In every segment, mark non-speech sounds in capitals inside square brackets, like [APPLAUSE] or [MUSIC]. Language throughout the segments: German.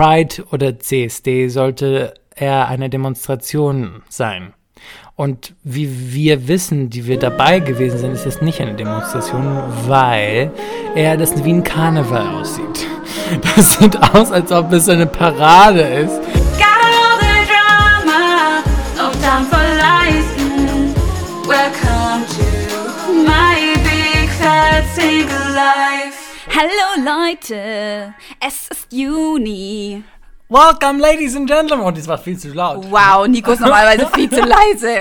Pride oder CSD sollte er eine Demonstration sein. Und wie wir wissen, die wir dabei gewesen sind, ist es nicht eine Demonstration, weil er das wie ein Karneval aussieht. [LAUGHS] Das sieht aus, als ob es eine Parade ist. Hallo Leute, es ist Juni. Welcome, ladies and gentlemen. Und das war viel zu laut. Wow, Nico ist normalerweise [LAUGHS] viel zu leise.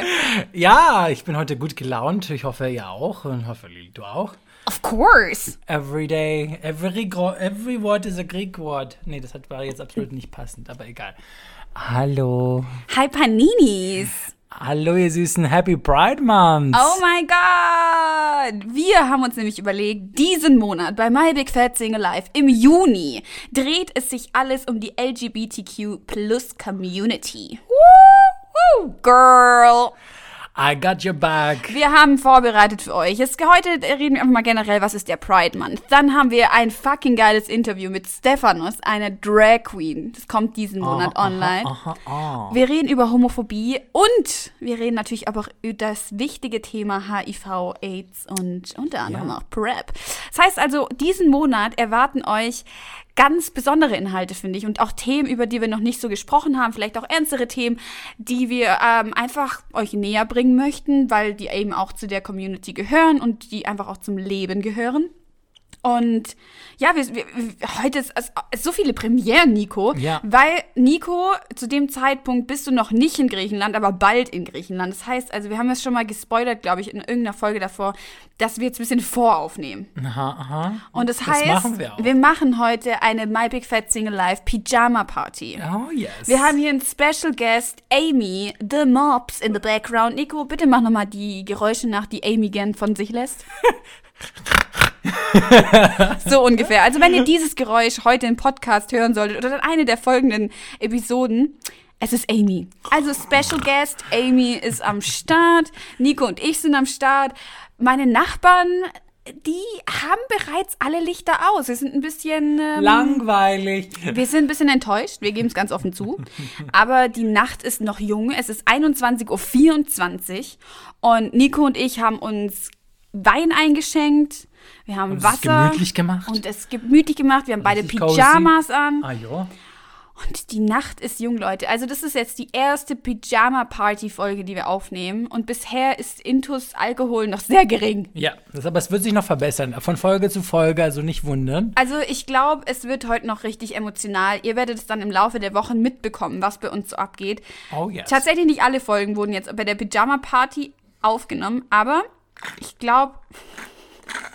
Ja, ich bin heute gut gelaunt. Ich hoffe, ihr auch. Und hoffe, Lili, du auch. Of course. Every day, every, every word is a Greek word. Nee, das war jetzt absolut nicht passend, aber egal. Hallo. Hi Paninis. Hallo, ihr süßen Happy Pride Month. Oh mein Gott. Wir haben uns nämlich überlegt, diesen Monat bei My Big Fat Single Life im Juni dreht es sich alles um die LGBTQ Plus Community. Woo, woo, girl. I got your back. Wir haben vorbereitet für euch. Es, heute reden wir einfach mal generell, was ist der Pride Month. Dann haben wir ein fucking geiles Interview mit Stephanos, einer Drag Queen. Das kommt diesen Monat online. Aha, aha. Wir reden über Homophobie und wir reden natürlich aber auch über das wichtige Thema HIV, AIDS und unter anderem Ja. auch PrEP. Das heißt also, diesen Monat erwarten euch ganz besondere Inhalte, finde ich, und auch Themen, über die wir noch nicht so gesprochen haben, vielleicht auch ernstere Themen, die wir ähm, einfach euch näher bringen möchten, weil die eben auch zu der Community gehören und die einfach auch zum Leben gehören. Und ja, wir, wir, heute ist, ist so viele Premieren, Nico. Ja. Weil Nico, zu dem Zeitpunkt bist du noch nicht in Griechenland, aber bald in Griechenland. Das heißt, also wir haben es schon mal gespoilert, glaube ich, in irgendeiner Folge davor, dass wir jetzt ein bisschen voraufnehmen. Aha, aha. Und das, Das heißt, machen wir auch. machen heute eine My Big Fat Single Life Pyjama Party. Oh, yes. Wir haben hier einen Special Guest, Amy, The Mobs in the background. Nico, bitte mach nochmal die Geräusche nach, die Amy gern von sich lässt. [LAUGHS] [LAUGHS] so ungefähr. Also wenn ihr dieses Geräusch heute im Podcast hören solltet oder in eine der folgenden Episoden, es ist Amy. Also Special Guest, Amy ist am Start, Nico und ich sind am Start. Meine Nachbarn, die haben bereits alle Lichter aus. Wir sind ein bisschen... Ähm, Langweilig. wir sind ein bisschen enttäuscht, wir geben es ganz offen zu. Aber die Nacht ist noch jung. Es ist 21.24 Uhr und Nico und ich haben uns Wein eingeschenkt. Wir haben Und es Wasser. ist gemütlich gemacht. Und es gemütlich gemacht. Wir haben beide Richtig cozy. Pyjamas an. Ah, ja. Und die Nacht ist jung, Leute. Also das ist jetzt die erste Pyjama-Party-Folge, die wir aufnehmen. Und bisher ist Intus Alkohol noch sehr gering. Ja, das, aber es wird sich noch verbessern. Von Folge zu Folge, also nicht wundern. Also ich glaube, es wird heute noch richtig emotional. Ihr werdet es dann im Laufe der Wochen mitbekommen, was bei uns so abgeht. Oh, yes. Tatsächlich nicht alle Folgen wurden jetzt bei der Pyjama Party aufgenommen, aber ich glaube,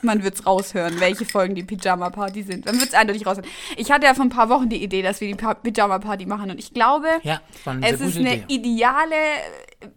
man wird es raushören, welche Folgen die Pyjama Party sind. Man wird es eindeutig raushören. Ich hatte ja vor ein paar Wochen die Idee, dass wir die Pa- Pyjama Party machen und ich glaube, Ja, das es ist eine Idee. ideale äh,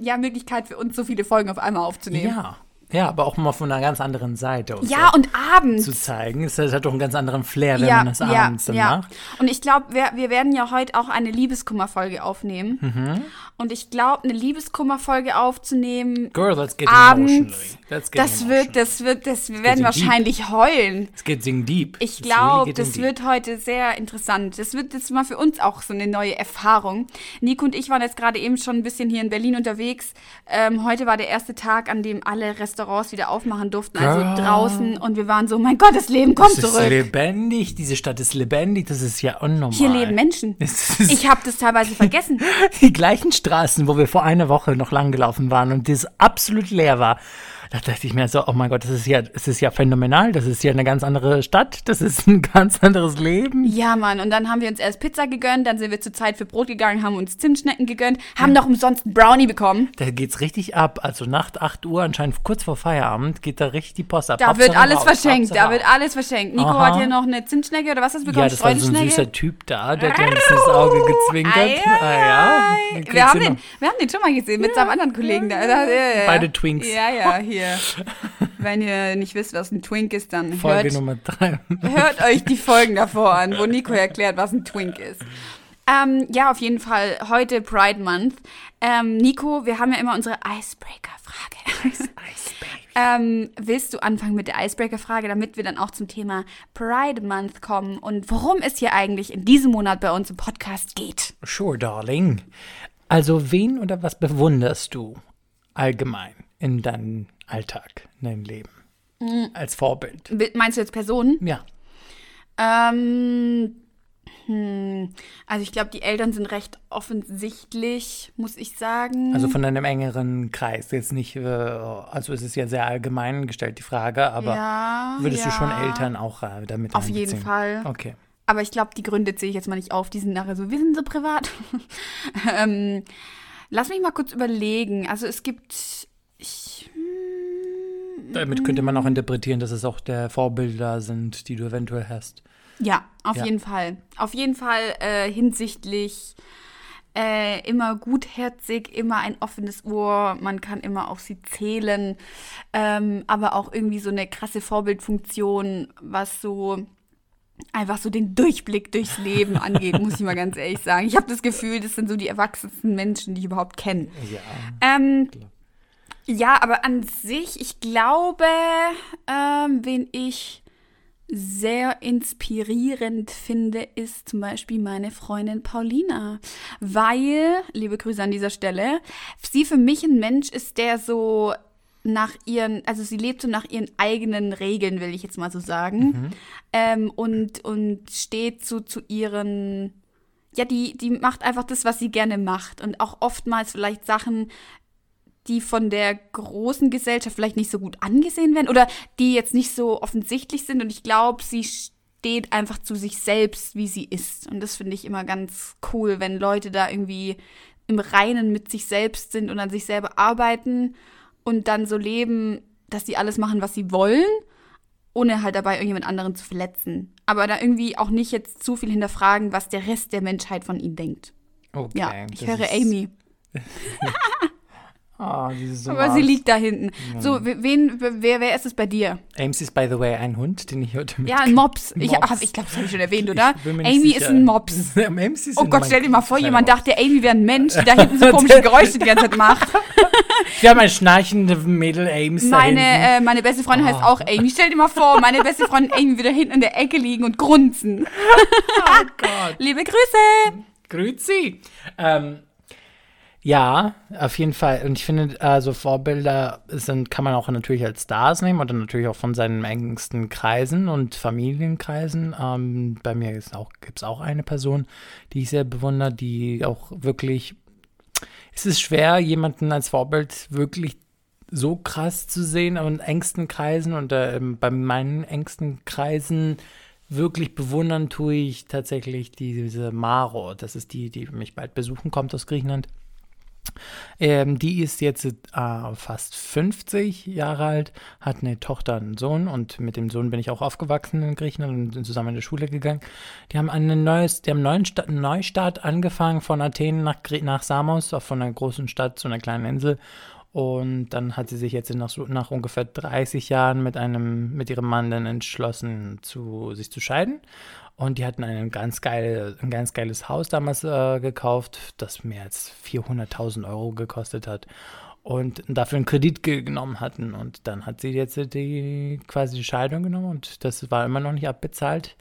ja, Möglichkeit für uns, so viele Folgen auf einmal aufzunehmen. Ja. Ja, aber auch mal von einer ganz anderen Seite aus Ja, und abends. zu zeigen. Es hat doch einen ganz anderen Flair, wenn man das abends dann macht. Und ich glaube, wir, wir werden ja heute auch eine Liebeskummerfolge aufnehmen. Mhm. Und ich glaube, eine Liebeskummerfolge aufzunehmen Girl, let's get abends, Let's get das wird, das wird, das wir werden getting deep. wahrscheinlich heulen. Es geht sing deep. Ich glaube, das deep. wird heute sehr interessant. Das wird jetzt mal für uns auch so eine neue Erfahrung. Nico und ich waren jetzt gerade eben schon ein bisschen hier in Berlin unterwegs. Ähm, heute war der erste Tag, an dem alle Restaurants wieder aufmachen durften, also Girl. draußen. Und wir waren so, mein Gott, das Leben kommt Es ist zurück. lebendig, diese Stadt ist lebendig, das ist ja unnormal. Hier leben Menschen. [LAUGHS] Ist Ich habe das teilweise vergessen. [LAUGHS] die gleichen Straßen, wo wir vor einer Woche noch lang gelaufen waren und das absolut leer war. Da dachte ich mir so, oh mein Gott, das ist ja, das ist ja phänomenal, das ist ja eine ganz andere Stadt, das ist ein [LAUGHS] ganz anderes Leben. Ja, Mann. Und dann haben wir uns erst Pizza gegönnt, dann sind wir zur Zeit für Brot gegangen, haben uns Zimtschnecken gegönnt, haben noch umsonst einen Brownie bekommen. Da geht's richtig ab. Also Nacht 8 Uhr, anscheinend kurz vor Feierabend, geht da richtig die Post ab. Da wird Hauptsache alles raus, verschenkt, da Hauptsache wird raus. alles verschenkt. Nico Aha. hat hier noch eine Zimtschnecke oder was hast du bekommen? Ja, das war so ein süßer Typ da, der hat bisschen ins Auge gezwinkert. Ei, ei, ah, ja. Wir haben, den, noch. wir haben den schon mal gesehen mit seinem anderen Kollegen da. da ja, ja, ja. Beide Twinks. Ja, ja, hier. Wenn ihr nicht wisst, was ein Twink ist, dann Folge hört, Nummer 3. hört euch die Folgen davor an, wo Nico erklärt, was ein Twink ist. Ähm, ja, auf jeden Fall heute Pride Month. Ähm, Nico, wir haben ja immer unsere Icebreaker-Frage. Ice. Ähm, willst du anfangen mit der Icebreaker-Frage, damit wir dann auch zum Thema Pride Month kommen und worum es hier eigentlich in diesem Monat bei uns im Podcast geht? Sure, darling. Also, wen oder was bewunderst du allgemein in deinem Alltag, in deinem Leben? Als Vorbild. Meinst du jetzt Personen? Ja. Ähm, hm, also ich glaube, die Eltern sind recht offensichtlich, muss ich sagen. Also von einem engeren Kreis. Jetzt nicht, äh, also es ist ja sehr allgemein gestellt, die Frage, aber ja, würdest ja. du schon Eltern auch äh, damit Auf jeden? Fall. Okay. Aber ich glaube, die Gründe zähle ich jetzt mal nicht auf. Die sind nachher so, wir sind so privat. [LAUGHS] ähm, lass mich mal kurz überlegen. Also es gibt. Damit könnte man auch interpretieren, dass es auch der Vorbilder sind, die du eventuell hast. ja, auf Ja. jeden Fall. Auf jeden Fall äh, hinsichtlich äh, immer gutherzig, immer ein offenes Ohr. Man kann immer auf sie zählen. Ähm, aber auch irgendwie so eine krasse Vorbildfunktion, was so einfach so den Durchblick durchs Leben [LAUGHS] angeht, muss ich mal ganz ehrlich sagen. Ich habe das Gefühl, das sind so die erwachsensten Menschen, die ich überhaupt kenne. Ja. Ähm, ja, aber an sich, ich glaube, ähm, wen ich sehr inspirierend finde, ist zum Beispiel meine Freundin Paulina. Weil, liebe Grüße an dieser Stelle, sie für mich ein Mensch ist, der so nach ihren, also sie lebt so nach ihren eigenen Regeln, will ich jetzt mal so sagen. Ähm, und, und steht so zu ihren, ja, die, die macht einfach das, was sie gerne macht. Und auch oftmals vielleicht Sachen, die von der großen Gesellschaft vielleicht nicht so gut angesehen werden oder die jetzt nicht so offensichtlich sind. Und ich glaube, sie steht einfach zu sich selbst, wie sie ist. Und das finde ich immer ganz cool, wenn Leute da irgendwie im Reinen mit sich selbst sind und an sich selber arbeiten und dann so leben, dass sie alles machen, was sie wollen, ohne halt dabei irgendjemand anderen zu verletzen. Aber da irgendwie auch nicht jetzt zu viel hinterfragen, was der Rest der Menschheit von ihnen denkt. Okay. Ja, ich höre Amy. [LAUGHS] [LAUGHS] Ah, so Aber sie liegt da hinten. So, we- wen, wer, wer ist es bei dir? Ames ist, by the way, ein Hund, den ich heute mit. Ja, ein [LAUGHS] Mops. Ich, Mops. hab- ich glaube, das habe ich schon erwähnt, oder? Ich Amy sicher. ist ein Mops. [LAUGHS] Ames ist Oh Gott, stell dir mal vor, jemand Mops. dachte, Amy wäre ein Mensch, die da [LAUGHS] hinten so komische Geräusche die ganze Zeit macht. Wir haben ein schnarchende Mädel Ames Meine, äh, meine beste Freundin heißt Oh. auch Amy. Stell dir mal vor, meine beste Freundin Amy würde hinten in der Ecke liegen und grunzen. Oh Gott. Liebe Grüße! Grüezi. Ähm, ja, auf jeden Fall. Und ich finde, also Vorbilder sind, kann man auch natürlich als Stars nehmen oder natürlich auch von seinen engsten Kreisen und Familienkreisen. Ähm, bei mir gibt es auch, auch eine Person, die ich sehr bewundere, die auch wirklich. Es ist schwer, jemanden als Vorbild wirklich so krass zu sehen und engsten Kreisen und äh, bei meinen engsten Kreisen wirklich bewundern tue ich tatsächlich diese Maro. Das ist die, die mich bald besuchen kommt aus Griechenland. Ähm, die ist jetzt äh, fast 50 Jahre alt, hat eine Tochter, einen Sohn und mit dem Sohn bin ich auch aufgewachsen in Griechenland und sind zusammen in die Schule gegangen. Die haben einen neues, die haben neuen Sta Neustart angefangen von Athen nach, nach Samos, von einer großen Stadt zu einer kleinen Insel. Und dann hat sie sich jetzt nach, nach ungefähr 30 Jahren mit einem, mit ihrem Mann dann entschlossen, zu, sich zu scheiden. Und die hatten ein ganz, geil, ein ganz geiles Haus damals äh, gekauft, das mehr als 400.000 Euro gekostet hat. Und dafür einen Kredit ge- genommen hatten. Und dann hat sie jetzt die quasi die Scheidung genommen und das war immer noch nicht abbezahlt,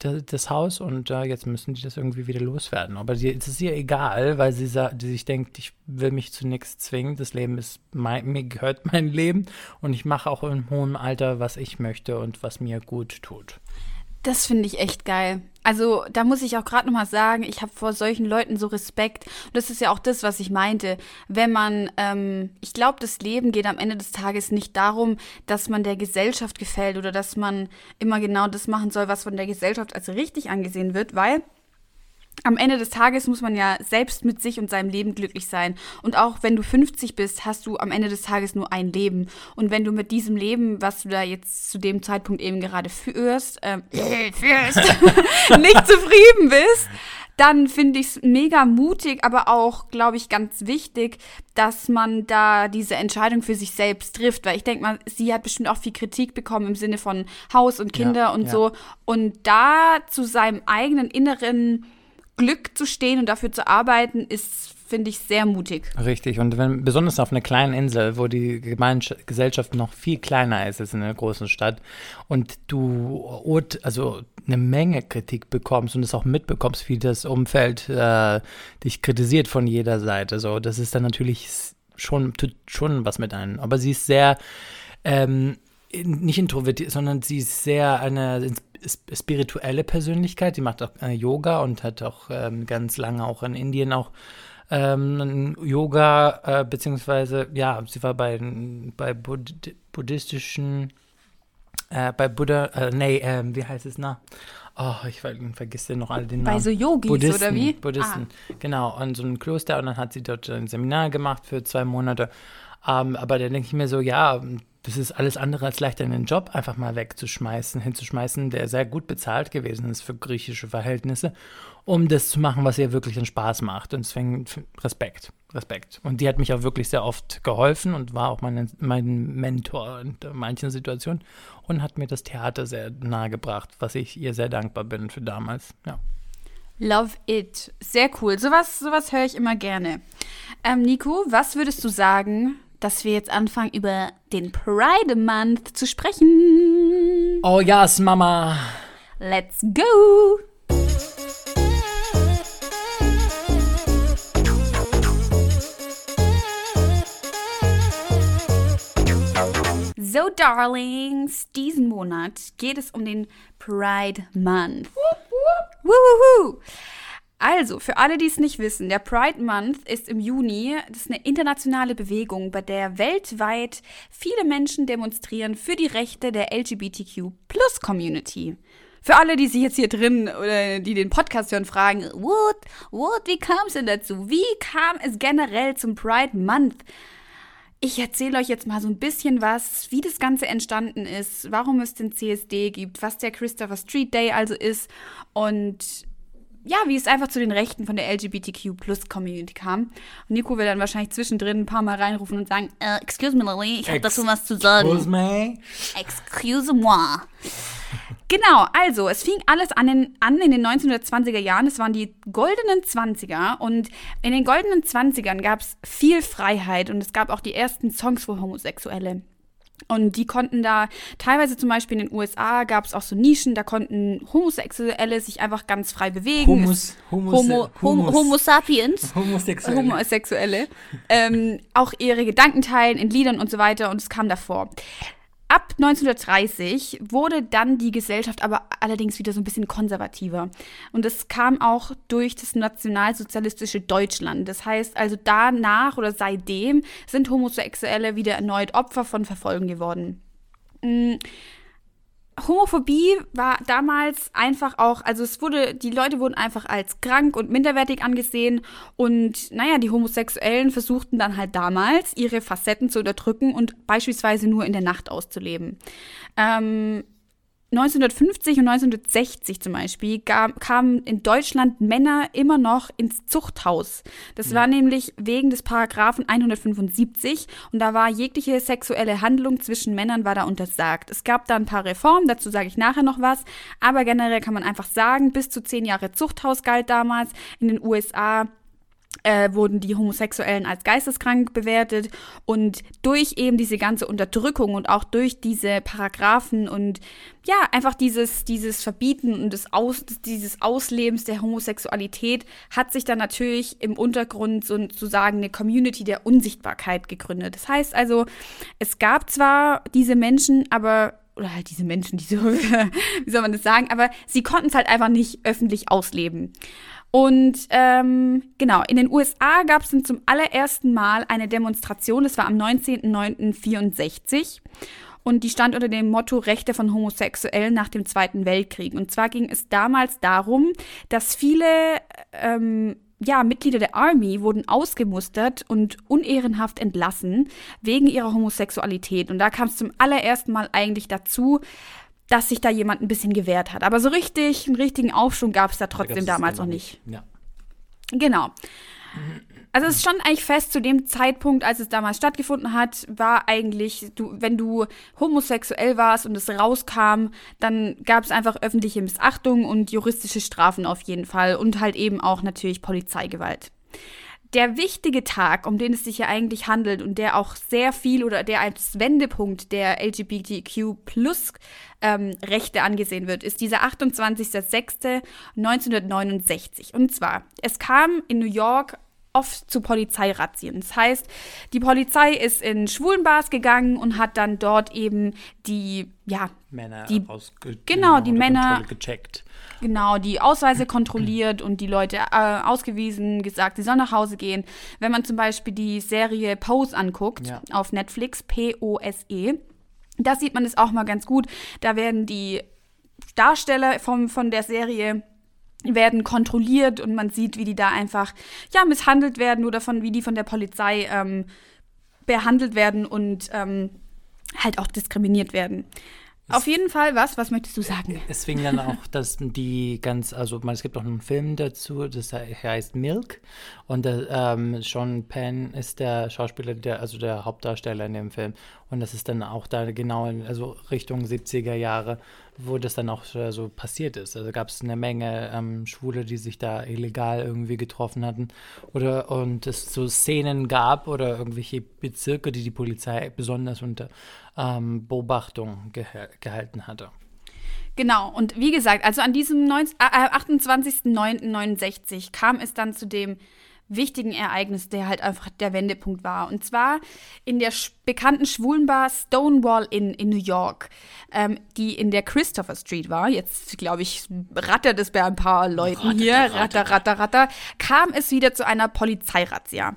das, das Haus. Und äh, jetzt müssen die das irgendwie wieder loswerden. Aber sie, es ist ihr egal, weil sie, die sich denkt, ich will mich zu nichts zwingen. Das Leben ist mein, mir gehört mein Leben und ich mache auch im hohen Alter, was ich möchte und was mir gut tut. Das finde ich echt geil. Also da muss ich auch gerade noch mal sagen, ich habe vor solchen Leuten so Respekt. Und das ist ja auch das, was ich meinte. Wenn man, ähm, ich glaube, das Leben geht am Ende des Tages nicht darum, dass man der Gesellschaft gefällt oder dass man immer genau das machen soll, was von der Gesellschaft als richtig angesehen wird, weil am Ende des Tages muss man ja selbst mit sich und seinem Leben glücklich sein. Und auch wenn du 50 bist, hast du am Ende des Tages nur ein Leben. Und wenn du mit diesem Leben, was du da jetzt zu dem Zeitpunkt eben gerade führst, ähm, [LAUGHS] führst [LAUGHS] nicht zufrieden bist, dann finde ich es mega mutig, aber auch, glaube ich, ganz wichtig, dass man da diese Entscheidung für sich selbst trifft. Weil ich denke mal, sie hat bestimmt auch viel Kritik bekommen im Sinne von Haus und Kinder Ja, und ja. so. Und da zu seinem eigenen inneren Glück zu stehen und dafür zu arbeiten, ist, finde ich, sehr mutig. Richtig, und wenn, besonders auf einer kleinen Insel, wo die Gemeinsch Gesellschaft noch viel kleiner ist als in einer großen Stadt und du also eine Menge Kritik bekommst und es auch mitbekommst, wie das Umfeld äh, dich kritisiert von jeder Seite. So, das ist dann natürlich schon, schon was mit einem. Aber sie ist sehr, ähm, nicht introvertiert, sondern sie ist sehr eine spirituelle Persönlichkeit. Sie macht auch äh, Yoga und hat auch ähm, ganz lange auch in Indien auch ähm, Yoga, äh, beziehungsweise, ja, sie war bei, bei Budd buddhistischen, äh, bei Buddha, äh, nee, ähm, wie heißt es, na? Oh, ich ver vergesse noch alle den Namen. Bei so Yogis Buddhisten, oder wie? Buddhisten, genau, an so einem Kloster und dann hat sie dort ein Seminar gemacht für zwei Monate. Ähm, aber da denke ich mir so, ja, das ist alles andere als leicht, einen Job einfach mal wegzuschmeißen, hinzuschmeißen, der sehr gut bezahlt gewesen ist für griechische Verhältnisse, um das zu machen, was ihr wirklich einen Spaß macht. Und deswegen Respekt, Respekt. Und die hat mich auch wirklich sehr oft geholfen und war auch mein, mein Mentor in manchen Situationen und hat mir das Theater sehr nahe gebracht, was ich ihr sehr dankbar bin für damals. Ja. Love it. Sehr cool. Sowas, sowas höre ich immer gerne. Ähm, Nico, was würdest du sagen, dass wir jetzt anfangen, über den Pride Month zu sprechen? Oh yes, Mama. Let's go! So, Darlings, diesen Monat geht es um den Pride Month. Wuhuhu. Also, für alle, die es nicht wissen, der Pride Month ist im Juni. Das ist eine internationale Bewegung, bei der weltweit viele Menschen demonstrieren für die Rechte der LGBTQ-Plus-Community. Für alle, die sich jetzt hier drin oder die den Podcast hören, fragen, what, what, wie kam es denn dazu? Wie kam es generell zum Pride Month? Ich erzähle euch jetzt mal so ein bisschen was, wie das Ganze entstanden ist, warum es den CSD gibt, was der Christopher Street Day also ist und ja, wie es einfach zu den Rechten von der LGBTQ-Plus-Community kam. Und Nico will dann wahrscheinlich zwischendrin ein paar Mal reinrufen und sagen, äh, excuse me, Lily, ich habe dazu was zu sagen. Excuse me. Excuse-moi. Genau, also es fing alles an in, an in den 1920er Jahren. Es waren die goldenen 20er und in den goldenen 20ern gab es viel Freiheit und es gab auch die ersten Songs für Homosexuelle. Und die konnten da, teilweise zum Beispiel in den USA gab es auch so Nischen, da konnten Homosexuelle sich einfach ganz frei bewegen. Humus, Homo, Homo, Humus. Homo sapiens. Homosexuell. Homosexuelle, ähm, auch ihre Gedanken teilen in Liedern und so weiter und es kam davor. Ab 1930 wurde dann die Gesellschaft aber allerdings wieder so ein bisschen konservativer. Und das kam auch durch das nationalsozialistische Deutschland. Das heißt also danach oder seitdem sind Homosexuelle wieder erneut Opfer von Verfolgen geworden. Homophobie war damals einfach auch, also es wurde, die Leute wurden einfach als krank und minderwertig angesehen und naja, die Homosexuellen versuchten dann halt damals ihre Facetten zu unterdrücken und beispielsweise nur in der Nacht auszuleben. Ähm, 1950 und 1960 zum Beispiel gab, kamen in Deutschland Männer immer noch ins Zuchthaus. Das war nämlich wegen des Paragraphen 175 und da war jegliche sexuelle Handlung zwischen Männern war da untersagt. Es gab da ein paar Reformen, dazu sage ich nachher noch was, aber generell kann man einfach sagen, bis zu zehn Jahre Zuchthaus galt damals in den USA äh, wurden die Homosexuellen als geisteskrank bewertet und durch eben diese ganze Unterdrückung und auch durch diese Paragraphen und ja, einfach dieses, dieses Verbieten und das Aus, dieses Auslebens der Homosexualität hat sich dann natürlich im Untergrund sozusagen eine Community der Unsichtbarkeit gegründet. Das heißt also, es gab zwar diese Menschen, aber oder halt diese Menschen, diese, [LAUGHS] wie soll man das sagen, aber sie konnten es halt einfach nicht öffentlich ausleben. Und ähm, genau, in den USA gab es dann zum allerersten Mal eine Demonstration, das war am 19.09.64 und die stand unter dem Motto Rechte von Homosexuellen nach dem Zweiten Weltkrieg. Und zwar ging es damals darum, dass viele ähm, ja, Mitglieder der Army wurden ausgemustert und unehrenhaft entlassen wegen ihrer Homosexualität. Und da kam es zum allerersten Mal eigentlich dazu, dass sich da jemand ein bisschen gewehrt hat. Aber so richtig, einen richtigen Aufschwung gab es da trotzdem damals noch nicht. Ja. Genau. Also es ist schon eigentlich fest, zu dem Zeitpunkt, als es damals stattgefunden hat, war eigentlich, du, wenn du homosexuell warst und es rauskam, dann gab es einfach öffentliche Missachtung und juristische Strafen auf jeden Fall und halt eben auch natürlich Polizeigewalt. Der wichtige Tag, um den es sich ja eigentlich handelt und der auch sehr viel oder der als Wendepunkt der LGBTQ plus ähm, Rechte angesehen wird, ist dieser 28.06.1969. Und zwar, es kam in New York oft zu Polizeirazzien. Das heißt, die Polizei ist in Schwulenbars gegangen und hat dann dort eben die, ja, Männer Die- genau, die Männer- gecheckt. Genau, die Ausweise kontrolliert und die Leute äh, ausgewiesen, gesagt, sie sollen nach Hause gehen. Wenn man zum Beispiel die Serie Pose anguckt Ja. auf Netflix, P-O-S-E, da sieht man es auch mal ganz gut. Da werden die Darsteller vom, von der Serie werden kontrolliert und man sieht, wie die da einfach ja misshandelt werden oder von wie die von der Polizei ähm, behandelt werden und ähm, halt auch diskriminiert werden. Auf jeden Fall was? Was möchtest du sagen? Deswegen dann auch, dass die ganz, also man, es gibt auch einen Film dazu, das he- heißt Milk. Und äh, ähm, Sean Penn ist der Schauspieler, der, also der Hauptdarsteller in dem Film. Und das ist dann auch da genau in, also Richtung 70er Jahre, wo das dann auch äh, so passiert ist. Also gab es eine Menge ähm, Schwule, die sich da illegal irgendwie getroffen hatten. Oder und es so Szenen gab oder irgendwelche Bezirke, die die Polizei besonders unter ähm, Beobachtung geha gehalten hatte. Genau, und wie gesagt, also an diesem 19 äh, 28.09.69 kam es dann zu dem wichtigen Ereignis, der halt einfach der Wendepunkt war. Und zwar in der bekannten Schwulenbar Stonewall Inn in New York, ähm, die in der Christopher Street war. Jetzt, glaube ich, rattert es bei ein paar Leuten hier. Ratter, ratter, ratter. Kam es wieder zu einer Polizeirazzia.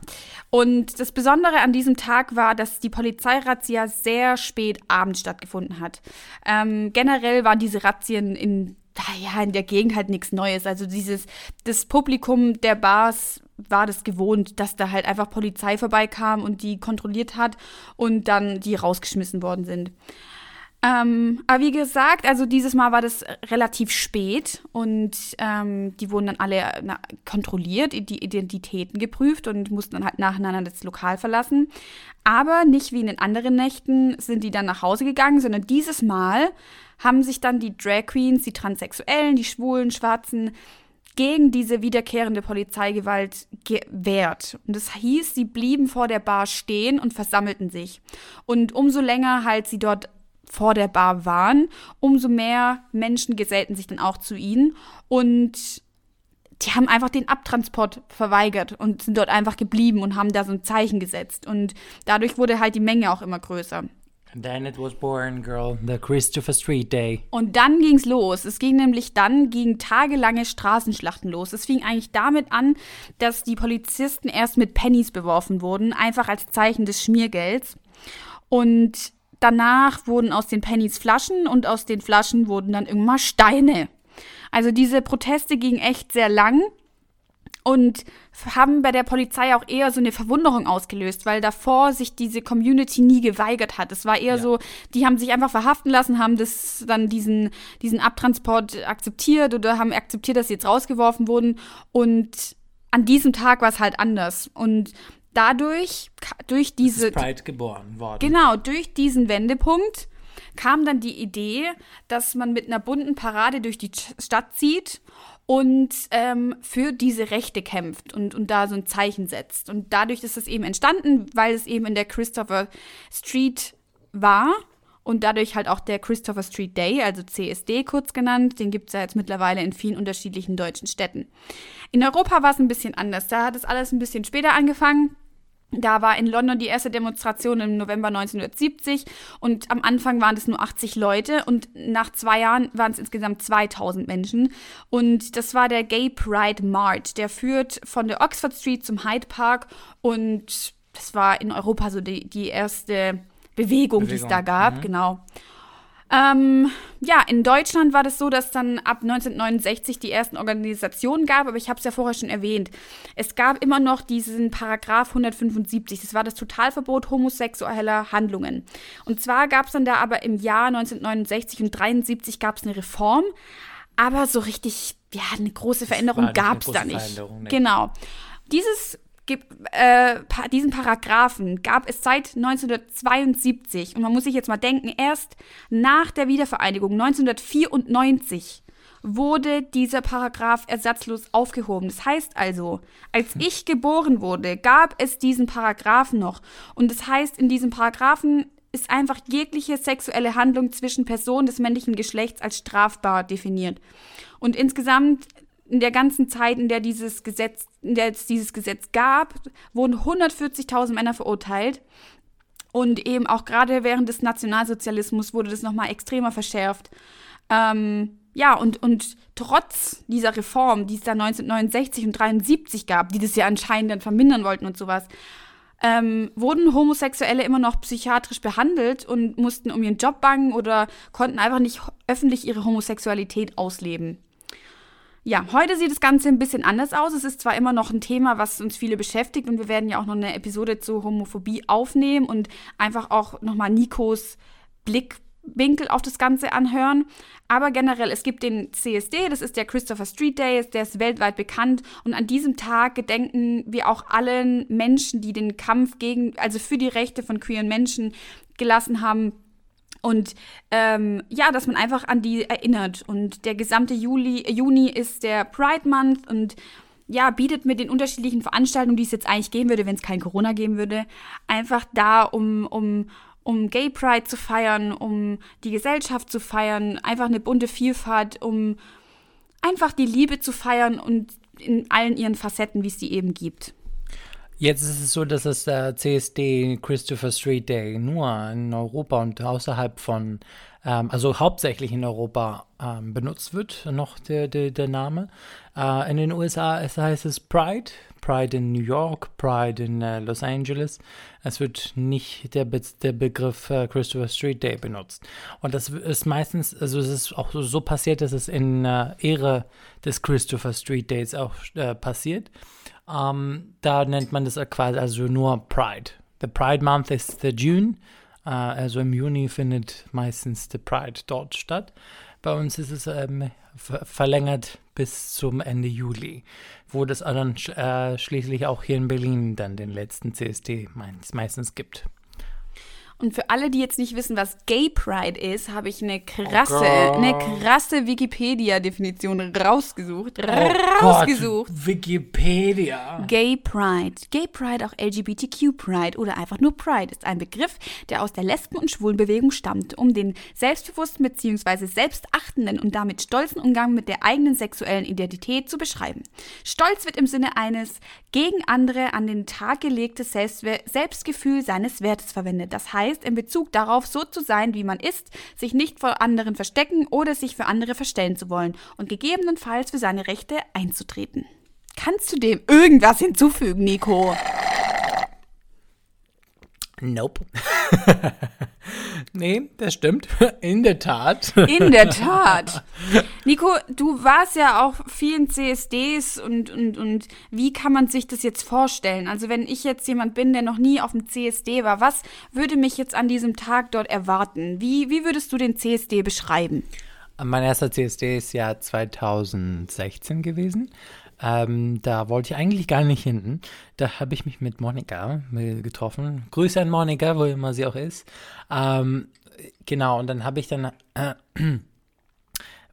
Und das Besondere an diesem Tag war, dass die Polizeirazzia sehr spät abends stattgefunden hat. Ähm, generell waren diese Razzien in ja, in der Gegend halt nichts Neues. Also dieses, das Publikum der Bars war das gewohnt, dass da halt einfach Polizei vorbeikam und die kontrolliert hat und dann die rausgeschmissen worden sind. Ähm, aber wie gesagt, also dieses Mal war das relativ spät und ähm, die wurden dann alle na, kontrolliert, die Identitäten geprüft und mussten dann halt nacheinander das Lokal verlassen. Aber nicht wie in den anderen Nächten sind die dann nach Hause gegangen, sondern dieses Mal haben sich dann die Drag Queens, die Transsexuellen, die Schwulen, Schwarzen gegen diese wiederkehrende Polizeigewalt gewehrt. Und das hieß, sie blieben vor der Bar stehen und versammelten sich. Und umso länger halt sie dort vor der Bar waren, umso mehr Menschen gesellten sich dann auch zu ihnen und die haben einfach den Abtransport verweigert und sind dort einfach geblieben und haben da so ein Zeichen gesetzt. Und dadurch wurde halt die Menge auch immer größer. Then it was born, girl, the Christopher Street Day. Und dann ging's los. Es ging nämlich dann gegen tagelange Straßenschlachten los. Es fing eigentlich damit an, dass die Polizisten erst mit Pennies beworfen wurden, einfach als Zeichen des Schmiergelds. Und danach wurden aus den Pennies Flaschen und aus den Flaschen wurden dann irgendwann Steine. Also diese Proteste gingen echt sehr lang und haben bei der Polizei auch eher so eine Verwunderung ausgelöst, weil davor sich diese Community nie geweigert hat. Es war eher Ja. so, die haben sich einfach verhaften lassen, haben das dann diesen, diesen Abtransport akzeptiert oder haben akzeptiert, dass sie jetzt rausgeworfen wurden. Und an diesem Tag war es halt anders. Und dadurch, durch diese, ist Pride geboren worden. Genau, durch diesen Wendepunkt kam dann die Idee, dass man mit einer bunten Parade durch die Stadt zieht und ähm, für diese Rechte kämpft und, und da so ein Zeichen setzt. Und dadurch ist es eben entstanden, weil es eben in der Christopher Street war und dadurch halt auch der Christopher Street Day, also CSD kurz genannt, den gibt es ja jetzt mittlerweile in vielen unterschiedlichen deutschen Städten. In Europa war es ein bisschen anders. Da hat es alles ein bisschen später angefangen. Da war in London die erste Demonstration im November 1970 und am Anfang waren es nur 80 Leute und nach zwei Jahren waren es insgesamt 2000 Menschen. Und das war der Gay Pride March. Der führt von der Oxford Street zum Hyde Park und das war in Europa so die, die erste Bewegung, die es Bewegung, da gab, genau. Ähm, ja, in Deutschland war das so, dass dann ab 1969 die ersten Organisationen gab, aber ich habe es ja vorher schon erwähnt. Es gab immer noch diesen Paragraph 175, das war das Totalverbot homosexueller Handlungen. Und zwar gab es dann da aber im Jahr 1969 und 73 gab es eine Reform, aber so richtig, ja, eine große Veränderung nicht gab es da nicht. Nee. Genau. Dieses äh, diesen Paragraphen gab es seit 1972. Und man muss sich jetzt mal denken, erst nach der Wiedervereinigung 1994 wurde dieser Paragraph ersatzlos aufgehoben. Das heißt also, als ich geboren wurde, gab es diesen Paragraphen noch. Und das heißt, in diesem Paragraphen ist einfach jegliche sexuelle Handlung zwischen Personen des männlichen Geschlechts als strafbar definiert. Und insgesamt in der ganzen Zeit, in der dieses Gesetz, in der es dieses Gesetz gab, wurden 140.000 Männer verurteilt. Und eben auch gerade während des Nationalsozialismus wurde das nochmal extremer verschärft. Ähm, ja, und, und trotz dieser Reform, die es da 1969 und 73 gab, die das ja anscheinend dann vermindern wollten und sowas, ähm, wurden Homosexuelle immer noch psychiatrisch behandelt und mussten um ihren Job bangen oder konnten einfach nicht öffentlich ihre Homosexualität ausleben. Ja, heute sieht das Ganze ein bisschen anders aus. Es ist zwar immer noch ein Thema, was uns viele beschäftigt und wir werden ja auch noch eine Episode zur Homophobie aufnehmen und einfach auch nochmal Nikos Blickwinkel auf das Ganze anhören. Aber generell, es gibt den CSD, das ist der Christopher Street Day, der ist weltweit bekannt und an diesem Tag gedenken wir auch allen Menschen, die den Kampf gegen, also für die Rechte von queeren Menschen gelassen haben, und ähm, ja, dass man einfach an die erinnert. Und der gesamte Juli, Juni ist der Pride Month und ja, bietet mit den unterschiedlichen Veranstaltungen, die es jetzt eigentlich geben würde, wenn es kein Corona geben würde, einfach da, um, um, um Gay Pride zu feiern, um die Gesellschaft zu feiern, einfach eine bunte Vielfalt, um einfach die Liebe zu feiern und in allen ihren Facetten, wie es sie eben gibt. Jetzt ist es so, dass das äh, CSD Christopher Street Day nur in Europa und außerhalb von, ähm, also hauptsächlich in Europa ähm, benutzt wird, noch der, der, der Name. Äh, in den USA es heißt es Pride, Pride in New York, Pride in äh, Los Angeles. Es wird nicht der, Be der Begriff äh, Christopher Street Day benutzt. Und das ist meistens, also es ist auch so, passiert, dass es in äh, Ehre des Christopher Street Days auch äh, passiert. Ähm, da nennt man das quasi also nur Pride. The Pride Month ist the June. Äh, also im Juni findet meistens the Pride dort statt. Bei uns ist es ähm, verlängert bis zum Ende Juli, wo das dann äh, schließlich auch hier in Berlin dann den letzten CSD meistens gibt. Und für alle, die jetzt nicht wissen, was Gay Pride ist, habe ich eine krasse, oh eine krasse Wikipedia-Definition rausgesucht. Oh rausgesucht. Gott, Wikipedia. Gay Pride. Gay Pride, auch LGBTQ Pride oder einfach nur Pride, ist ein Begriff, der aus der Lesben- und Schwulenbewegung stammt, um den selbstbewussten bzw. selbstachtenden und damit stolzen Umgang mit der eigenen sexuellen Identität zu beschreiben. Stolz wird im Sinne eines gegen andere an den Tag gelegtes Selbstgefühl seines Wertes verwendet. Das heißt, in Bezug darauf so zu sein, wie man ist, sich nicht vor anderen verstecken oder sich für andere verstellen zu wollen und gegebenenfalls für seine Rechte einzutreten. Kannst du dem irgendwas hinzufügen, Nico? Nope. [LAUGHS] [LAUGHS] nee, das stimmt. [LAUGHS] In der Tat. In der Tat. Nico, du warst ja auch vielen CSDs und, und, und wie kann man sich das jetzt vorstellen? Also wenn ich jetzt jemand bin, der noch nie auf dem CSD war, was würde mich jetzt an diesem Tag dort erwarten? Wie, wie würdest du den CSD beschreiben? Mein erster CSD ist ja 2016 gewesen. Ähm, da wollte ich eigentlich gar nicht hin. Da habe ich mich mit Monika getroffen. Grüße an Monika, wo immer sie auch ist. Ähm, genau, und dann habe ich dann, äh, [CLEARS THROAT]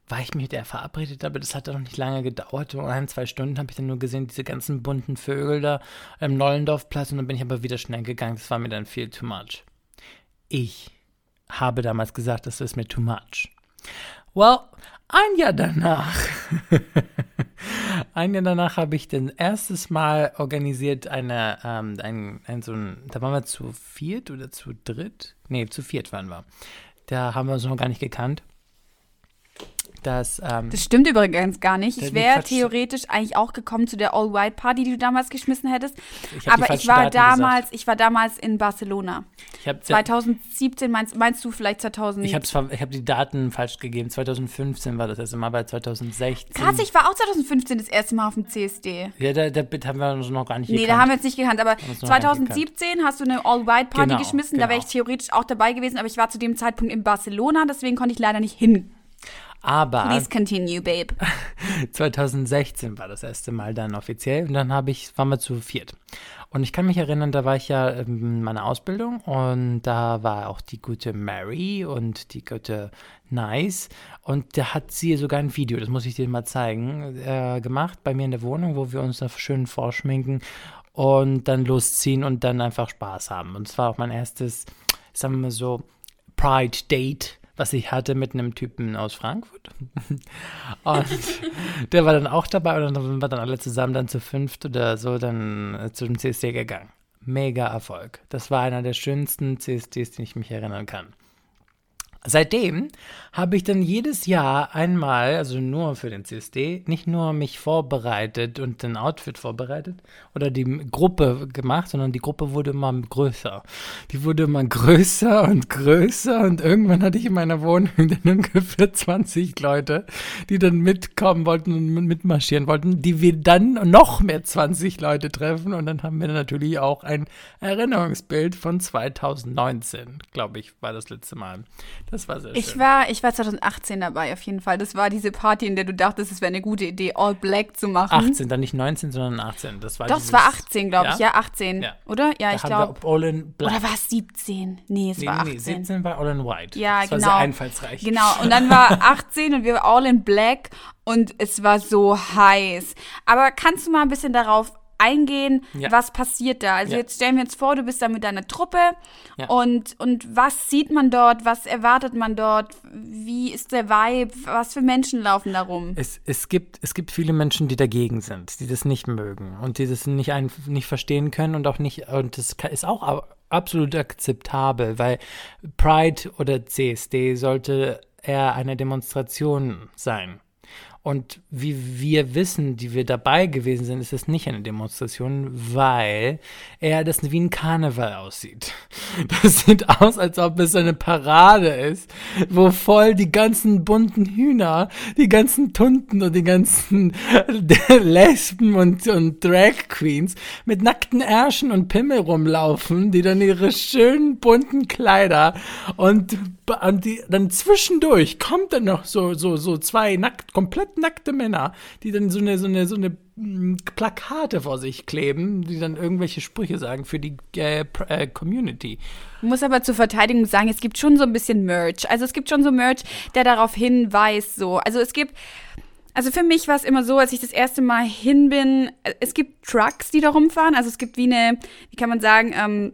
war ich mit der verabredet, aber das hat dann noch nicht lange gedauert. So ein, zwei Stunden habe ich dann nur gesehen, diese ganzen bunten Vögel da im Nollendorfplatz und dann bin ich aber wieder schnell gegangen. Das war mir dann viel too much. Ich habe damals gesagt, das ist mir too much. Well, ein Jahr danach Ein Jahr danach habe ich dann erstes Mal organisiert eine, ähm, ein, ein, so ein, da waren wir zu viert oder zu dritt? Nee, zu viert waren wir. Da haben wir uns noch gar nicht gekannt. Das, ähm, das stimmt übrigens gar nicht. Ich wäre theoretisch eigentlich auch gekommen zu der All-White-Party, die du damals geschmissen hättest. Ich aber ich war damals, ich war damals in Barcelona. Ich 2017 meinst, meinst du vielleicht 2000? Ich habe hab die Daten falsch gegeben. 2015 war das erste Mal, bei 2016. Krass, ich war auch 2015 das erste Mal auf dem CSD. Ja, da, da haben wir uns noch gar nicht nee, gekannt. Nee, da haben wir uns nicht gekannt. Aber 2017 hast du eine All-White-Party genau, geschmissen. Genau. Da wäre ich theoretisch auch dabei gewesen, aber ich war zu dem Zeitpunkt in Barcelona, deswegen konnte ich leider nicht hin. Aber Please continue, babe. [LAUGHS] 2016 war das erste Mal dann offiziell und dann habe ich, waren wir zu viert. Und ich kann mich erinnern, da war ich ja in meiner Ausbildung und da war auch die gute Mary und die gute Nice und da hat sie sogar ein Video, das muss ich dir mal zeigen, äh, gemacht bei mir in der Wohnung, wo wir uns da schön vorschminken und dann losziehen und dann einfach Spaß haben. Und es war auch mein erstes, sagen wir mal so, Pride Date was ich hatte mit einem Typen aus Frankfurt. [LAUGHS] Und der war dann auch dabei und dann sind wir dann alle zusammen dann zu fünft oder so dann äh, zu dem CSD gegangen. Mega Erfolg. Das war einer der schönsten CSDs, den ich mich erinnern kann. Seitdem habe ich dann jedes Jahr einmal, also nur für den CSD, nicht nur mich vorbereitet und ein Outfit vorbereitet oder die Gruppe gemacht, sondern die Gruppe wurde immer größer. Die wurde immer größer und größer und irgendwann hatte ich in meiner Wohnung [LAUGHS] dann ungefähr 20 Leute, die dann mitkommen wollten und mitmarschieren wollten, die wir dann noch mehr 20 Leute treffen und dann haben wir natürlich auch ein Erinnerungsbild von 2019, glaube ich, war das letzte Mal. Das war sehr schön. Ich war, ich war 2018 dabei, auf jeden Fall. Das war diese Party, in der du dachtest, es wäre eine gute Idee, All Black zu machen. 18, dann nicht 19, sondern 18. Das war Doch, dieses, es war 18, glaube ich. Ja? Ja, 18. Ja. Oder? Ja, Da ich glaube. wir All in Black. Oder war es 17? Nee, es nee, war nee, 18. nee, 17 war All in White. Ja, das war genau. sehr einfallsreich. Genau, und dann war [LAUGHS] 18 und wir waren all in black und es war so heiß. Aber kannst du mal ein bisschen darauf eingehen, Ja. was passiert da? Also Ja. jetzt stellen wir uns vor, du bist da mit deiner Truppe Ja. und, und was sieht man dort, was erwartet man dort, wie ist der Vibe, was für Menschen laufen da rum? Es, es, gibt, es gibt viele Menschen, die dagegen sind, die das nicht mögen und die das nicht, ein, nicht verstehen können und auch nicht, und das ist auch ab- absolut akzeptabel, weil Pride oder CSD sollte eher eine Demonstration sein. Und wie wir wissen, die wir dabei gewesen sind, ist es nicht eine Demonstration, weil er das wie ein Karneval aussieht. [LAUGHS] Das sieht aus, als ob es eine Parade ist, wo voll die ganzen bunten Hühner, die ganzen Tunten und die ganzen [LAUGHS] Lesben und, und Drag Queens mit nackten Ärschen und Pimmel rumlaufen, die dann ihre schönen bunten Kleider und, und die, dann zwischendurch kommt dann noch so, so, so zwei nackt, komplett nackte Männer, die dann so eine, so eine, so eine mm, Plakate vor sich kleben, die dann irgendwelche Sprüche sagen für die äh, äh, Community. Muss aber zur Verteidigung sagen, es gibt schon so ein bisschen Merch. Also es gibt schon so Merch, der darauf hinweist, so. Also es gibt, also für mich war es immer so, als ich das erste Mal hin bin, äh, es gibt Trucks, die da rumfahren. Also es gibt wie eine, wie kann man sagen, ähm,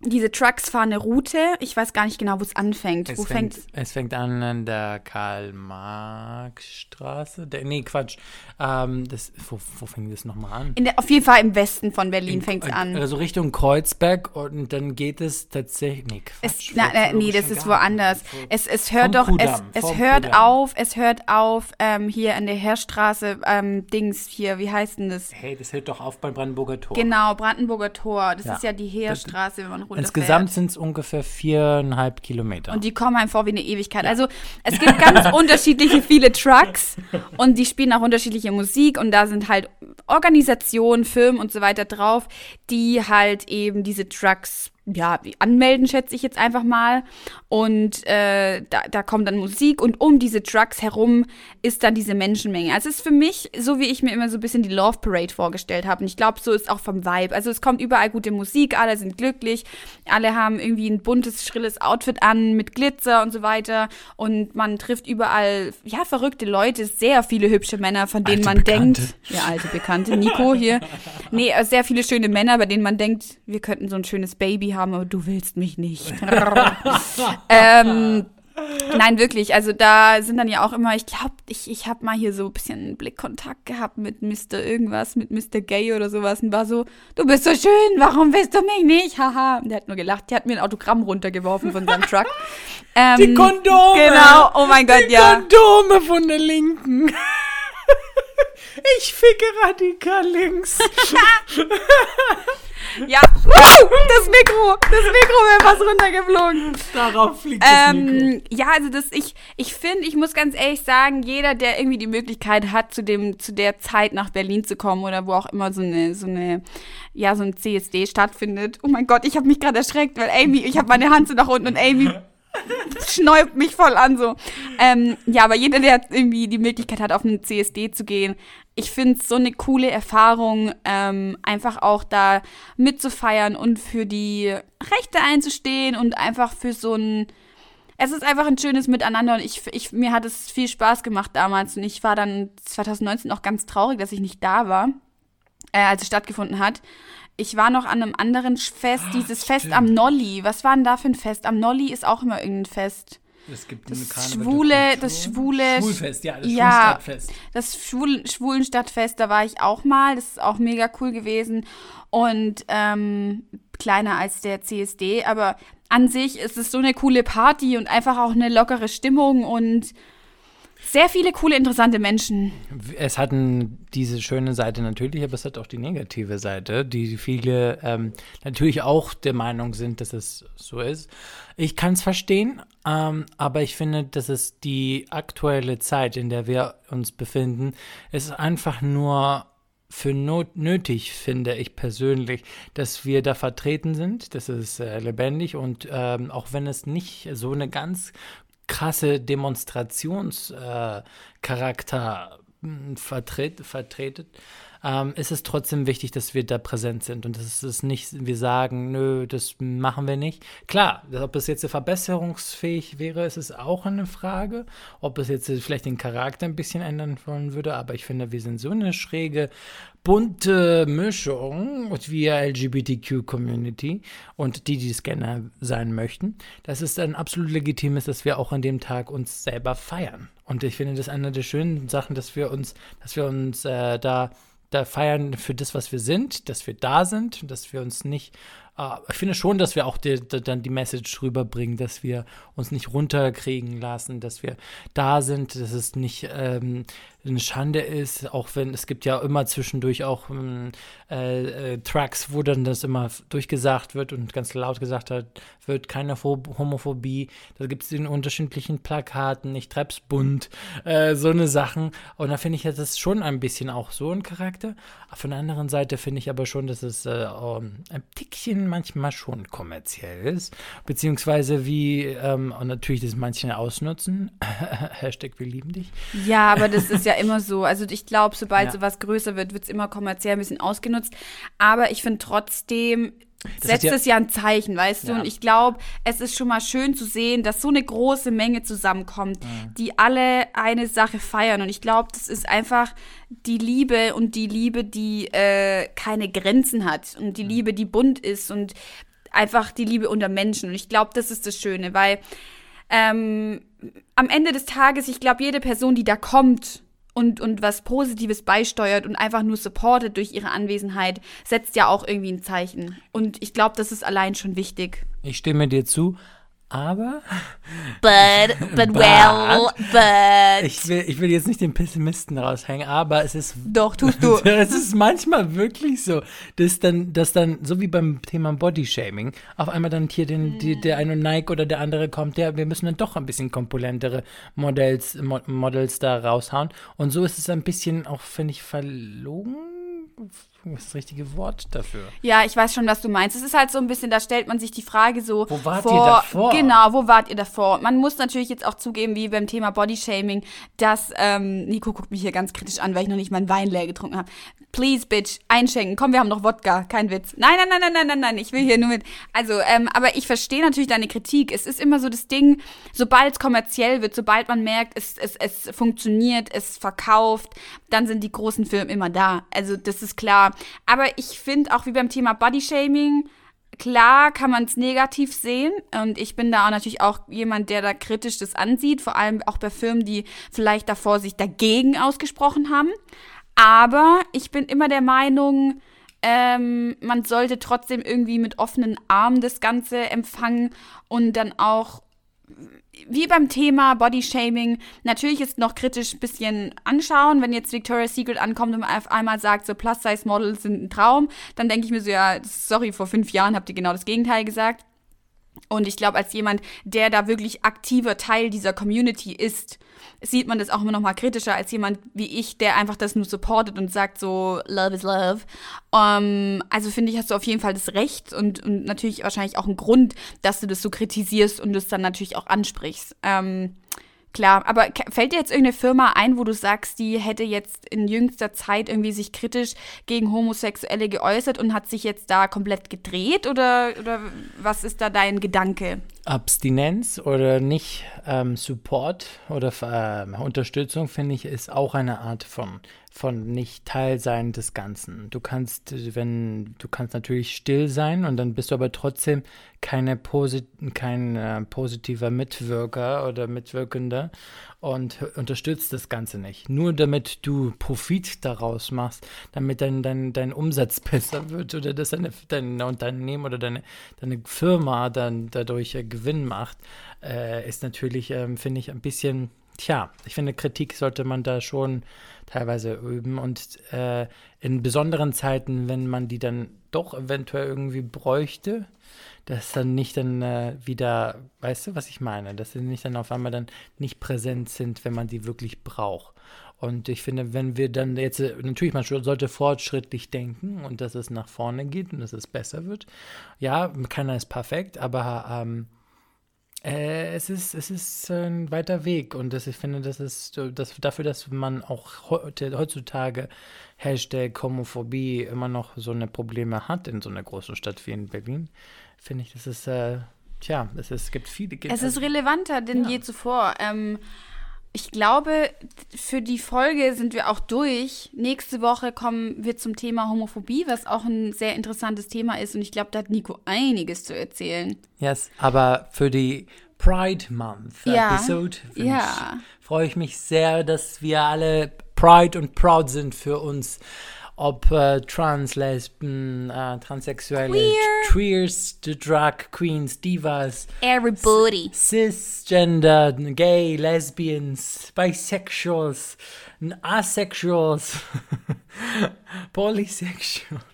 diese Trucks fahren eine Route. Ich weiß gar nicht genau, wo es anfängt. wo Es fängt, es fängt an an der Karl-Marx-Straße. Nee, Quatsch. Ähm, das, wo, wo fängt das nochmal an? der, auf jeden Fall im Westen von Berlin fängt es an. Also Richtung Kreuzberg und dann geht es tatsächlich. Nee, Quatsch. Es, na, na, nee, das ist woanders. Es, es hört doch, es, Kudamm, es vom hört Kudamm. auf, es hört auf, ähm, hier an der Heerstraße, ähm, Dings hier, wie heißt denn das? Hey, das hört doch auf beim Brandenburger Tor. Genau, Brandenburger Tor. Das Ja. ist ja die Heerstraße, wenn man runterfährt. Insgesamt sind es ungefähr viereinhalb Kilometer. Und die kommen einem vor wie eine Ewigkeit. Also es gibt ganz [LAUGHS] unterschiedliche viele Trucks und die spielen auch unterschiedliche Musik und da sind halt Organisationen, Firmen und so weiter drauf, die halt eben diese Trucks ja, anmelden, schätze ich jetzt einfach mal. Und äh, da, da kommt dann Musik und um diese Trucks herum ist dann diese Menschenmenge. Also es ist für mich, so wie ich mir immer so ein bisschen die Love Parade vorgestellt habe. Und ich glaube, so ist auch vom Vibe. Also es kommt überall gute Musik, alle sind glücklich, alle haben irgendwie ein buntes, schrilles Outfit an mit Glitzer und so weiter. Und man trifft überall, ja, verrückte Leute, sehr viele hübsche Männer, von denen Alte man Bekannte. denkt, ja, alte Bekannte, Nico hier. Nee, äh, sehr viele schöne Männer, bei denen man denkt, wir könnten so ein schönes Baby haben, aber du willst mich nicht. [LAUGHS] [LAUGHS] ähm, nein, wirklich. Also da sind dann ja auch immer, ich glaube, ich, ich habe mal hier so ein bisschen Blickkontakt gehabt mit Mr. irgendwas, mit Mr. Gay oder sowas und war so, du bist so schön, warum willst du mich nicht? Haha. Und der hat nur gelacht. Der hat mir ein Autogramm runtergeworfen von seinem Truck. [LAUGHS] Ähm, die Kondome! Genau, oh mein Gott, die ja. Kondome von der Linken. Ich ficke radikal links. Ja, das Mikro, das Mikro wäre fast runtergeflogen. Darauf fliegt das Mikro. Ähm, ja, also das, ich, ich finde, ich muss ganz ehrlich sagen, jeder, der irgendwie die Möglichkeit hat, zu dem, zu der Zeit nach Berlin zu kommen oder wo auch immer so eine, so eine, ja, so ein CSD stattfindet. Oh mein Gott, ich habe mich gerade erschreckt, weil Amy, ich habe meine Hand so nach unten und Amy [LAUGHS] schnäubt mich voll an so. Ähm, ja, aber jeder, der irgendwie die Möglichkeit hat, auf einen CSD zu gehen, ich finde es so eine coole Erfahrung, ähm, einfach auch da mitzufeiern und für die Rechte einzustehen und einfach für so ein es ist einfach ein schönes Miteinander und ich, ich, mir hat es viel Spaß gemacht damals und ich war dann 2019 auch ganz traurig, dass ich nicht da war, äh, als es stattgefunden hat. Ich war noch an einem anderen Fest, Ah, dieses Fest am Nolli. Was war denn da für ein Fest? Am Nolli ist auch immer irgendein Fest. Es gibt Das schwule, das schwule, Schwulfest, ja, das ja, Schwulstadtfest. das Schwul Schwulenstadtfest, da war ich auch mal. Das ist auch mega cool gewesen und ähm, kleiner als der CSD, aber an sich ist es so eine coole Party und einfach auch eine lockere Stimmung und sehr viele coole, interessante Menschen. Es hat diese schöne Seite natürlich, aber es hat auch die negative Seite, die viele ähm, natürlich auch der Meinung sind, dass es so ist. Ich kann es verstehen, ähm, aber ich finde, dass es die aktuelle Zeit, in der wir uns befinden, ist einfach nur für not nötig, finde ich persönlich, dass wir da vertreten sind. Das ist äh, lebendig und ähm, auch wenn es nicht so eine ganz krasse Demonstrationscharakter äh, vertret, vertretet, ähm, ist es trotzdem wichtig, dass wir da präsent sind und dass es nicht, wir sagen, nö, das machen wir nicht. Klar, ob es jetzt verbesserungsfähig wäre, ist es auch eine Frage, ob es jetzt vielleicht den Charakter ein bisschen ändern wollen würde, aber ich finde, wir sind so eine schräge, bunte Mischung wie LGBTQ-Community und die, die gerne sein möchten, dass es dann absolut legitim ist, dass wir auch an dem Tag uns selber feiern. Und ich finde, das ist eine der schönen Sachen, dass wir uns, dass wir uns äh, da, da feiern für das, was wir sind, dass wir da sind dass wir uns nicht ich finde schon, dass wir auch die, die, dann die Message rüberbringen, dass wir uns nicht runterkriegen lassen, dass wir da sind, dass es nicht ähm, eine Schande ist, auch wenn es gibt ja immer zwischendurch auch ähm, äh, äh, Tracks, wo dann das immer durchgesagt wird und ganz laut gesagt hat, wird keine Pho- Homophobie. Da gibt es in unterschiedlichen Plakaten, ich treib's bunt, äh, so eine Sachen. Und da finde ich, hat das schon ein bisschen auch so ein Charakter. Von der anderen Seite finde ich aber schon, dass es äh, ein Tickchen manchmal schon kommerziell ist. Beziehungsweise wie, ähm, und natürlich das manche ausnutzen. [LAUGHS] Hashtag wir lieben dich. Ja, aber das ist ja immer so. Also ich glaube, sobald Ja. sowas größer wird, wird es immer kommerziell ein bisschen ausgenutzt. Aber ich finde trotzdem Das setzt ja- es ja ein Zeichen, weißt du? Ja. Und ich glaube, es ist schon mal schön zu sehen, dass so eine große Menge zusammenkommt, Mhm. die alle eine Sache feiern. Und ich glaube, das ist einfach die Liebe und die Liebe, die äh, keine Grenzen hat und die Liebe, die bunt ist und einfach die Liebe unter Menschen. Und ich glaube, das ist das Schöne, weil ähm, am Ende des Tages, ich glaube, jede Person, die da kommt und, und was Positives beisteuert und einfach nur supportet durch ihre Anwesenheit, setzt ja auch irgendwie ein Zeichen. Und ich glaube, das ist allein schon wichtig. Ich stimme dir zu, aber [LAUGHS] But, but well, but. ich will, ich will jetzt nicht den Pessimisten raushängen, aber es ist [LAUGHS] Doch, tust du. Es ist manchmal wirklich so, dass dann, dass dann, so wie beim Thema Bodyshaming, auf einmal dann hier den, die, der eine Nike oder der andere kommt, der, wir müssen dann doch ein bisschen komponentere Models, Mo Models da raushauen. Und so ist es ein bisschen auch, finde ich, verlogen. Was ist das richtige Wort dafür? Ja, ich weiß schon, was du meinst. Es ist halt so ein bisschen, da stellt man sich die Frage so. Wo wart vor, ihr davor? Genau, wo wart ihr davor? Man muss natürlich jetzt auch zugeben, wie beim Thema Bodyshaming, dass, ähm, Nico guckt mich hier ganz kritisch an, weil ich noch nicht meinen Wein leer getrunken habe. Please, bitch, einschenken. Komm, wir haben noch Wodka. Kein Witz. Nein, nein, nein, nein, nein, nein, nein. Ich will hier nur mit. Also, ähm, aber ich verstehe natürlich deine Kritik. Es ist immer so das Ding, sobald es kommerziell wird, sobald man merkt, es, es, es funktioniert, es verkauft, dann sind die großen Firmen immer da. Also, das ist klar. Aber ich finde auch wie beim Thema Bodyshaming, Klar kann man es negativ sehen und ich bin da auch natürlich auch jemand, der da kritisch das ansieht, vor allem auch bei Firmen, die vielleicht davor sich dagegen ausgesprochen haben. Aber ich bin immer der Meinung, ähm, man sollte trotzdem irgendwie mit offenen Armen das Ganze empfangen und dann auch wie beim Thema Bodyshaming, natürlich ist noch kritisch ein bisschen anschauen. Wenn jetzt Victoria's Secret ankommt und auf einmal sagt, so Plus-Size-Models sind ein Traum, dann denke ich mir so, ja, sorry, vor fünf Jahren habt ihr genau das Gegenteil gesagt. Und ich glaube, als jemand, der da wirklich aktiver Teil dieser Community ist, sieht man das auch immer noch mal kritischer als jemand wie ich, der einfach das nur supportet und sagt so, love is love. Um, also finde ich, hast du auf jeden Fall das Recht und, und natürlich wahrscheinlich auch einen Grund, dass du das so kritisierst und das dann natürlich auch ansprichst. Ähm, Klar, aber fällt dir jetzt irgendeine Firma ein, wo du sagst, die hätte jetzt in jüngster Zeit irgendwie sich kritisch gegen Homosexuelle geäußert und hat sich jetzt da komplett gedreht? Oder, oder was ist da dein Gedanke? Abstinenz oder nicht ähm, Support oder äh, Unterstützung, finde ich, ist auch eine Art von von nicht Teil sein des Ganzen. Du kannst, wenn, du kannst natürlich still sein und dann bist du aber trotzdem keine posit kein äh, positiver Mitwirker oder Mitwirkender und unterstützt das Ganze nicht. Nur damit du Profit daraus machst, damit dein, dein, dein Umsatz [LAUGHS] besser wird oder dass deine, dein Unternehmen oder deine, deine Firma dann dadurch äh, Gewinn macht, äh, ist natürlich, äh, finde ich, ein bisschen Tja, ich finde, Kritik sollte man da schon teilweise üben und äh, in besonderen Zeiten, wenn man die dann doch eventuell irgendwie bräuchte, dass dann nicht dann äh, wieder, weißt du, was ich meine, dass sie nicht dann auf einmal dann nicht präsent sind, wenn man die wirklich braucht. Und ich finde, wenn wir dann jetzt, äh, natürlich, man sollte fortschrittlich denken und dass es nach vorne geht und dass es besser wird. Ja, keiner ist perfekt, aber ähm, äh, es ist, es ist ein weiter Weg und das, ich finde, das ist das, dafür, dass man auch heute, heutzutage Hashtag Homophobie immer noch so eine Probleme hat in so einer großen Stadt wie in Berlin, finde ich, das ist, äh, tja, es, ist, es gibt viele. Es ist also relevanter denn ja. je zuvor. Ähm, ich glaube, für die Folge sind wir auch durch. Nächste Woche kommen wir zum Thema Homophobie, was auch ein sehr interessantes Thema ist. Und ich glaube, da hat Nico einiges zu erzählen. Yes, aber für die Pride Month ja. Episode ja. freue ich mich sehr, dass wir alle Pride und proud sind für uns ob äh, eh, Trans, Lesben, äh, eh, Transsexuelle, Queer. Queers, Drag Queens, Divas, Everybody. Cisgender, Gay, Lesbians, Bisexuals, Asexuals, [LAUGHS] Polysexuals.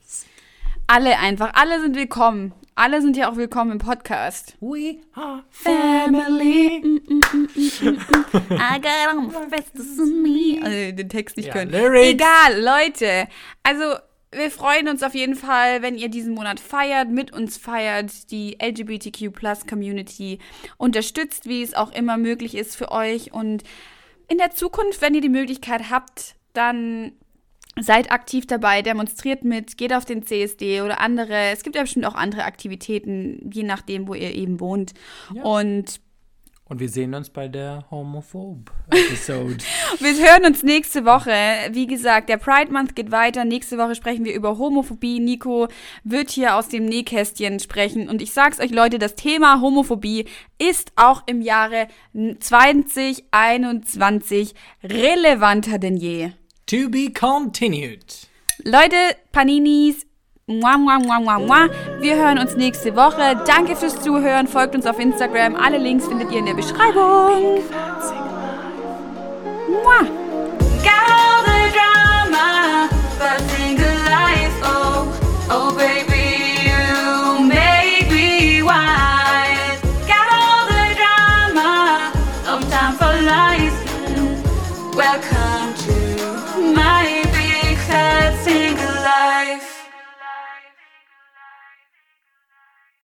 Alle einfach, alle sind willkommen. Alle sind ja auch willkommen im Podcast. We are family. Mm, mm, mm, I got all my festus in me. Also den Text nicht Ja, können. Lyrics. Egal, Leute. Also wir freuen uns auf jeden Fall, wenn ihr diesen Monat feiert, mit uns feiert, die LGBTQ Plus Community unterstützt, wie es auch immer möglich ist für euch. Und in der Zukunft, wenn ihr die Möglichkeit habt, dann Seid aktiv dabei, demonstriert mit, geht auf den CSD oder andere. Es gibt ja bestimmt auch andere Aktivitäten, je nachdem, wo ihr eben wohnt. Ja. Und Und wir sehen uns bei der Homophobe-Episode. [LAUGHS] wir hören uns nächste Woche. Wie gesagt, der Pride Month geht weiter. Nächste Woche sprechen wir über Homophobie. Nico wird hier aus dem Nähkästchen sprechen. Und ich sag's euch, Leute, das Thema Homophobie ist auch im Jahre 2021 relevanter denn je. To be continued. Leute, Paninis, Mua, mua, mua, mua, mua. Wir hören uns nächste Woche. Danke fürs Zuhören. Folgt uns auf Instagram. Alle Links findet ihr in der Beschreibung. Mua. Got all the drama, but single life, oh, oh baby.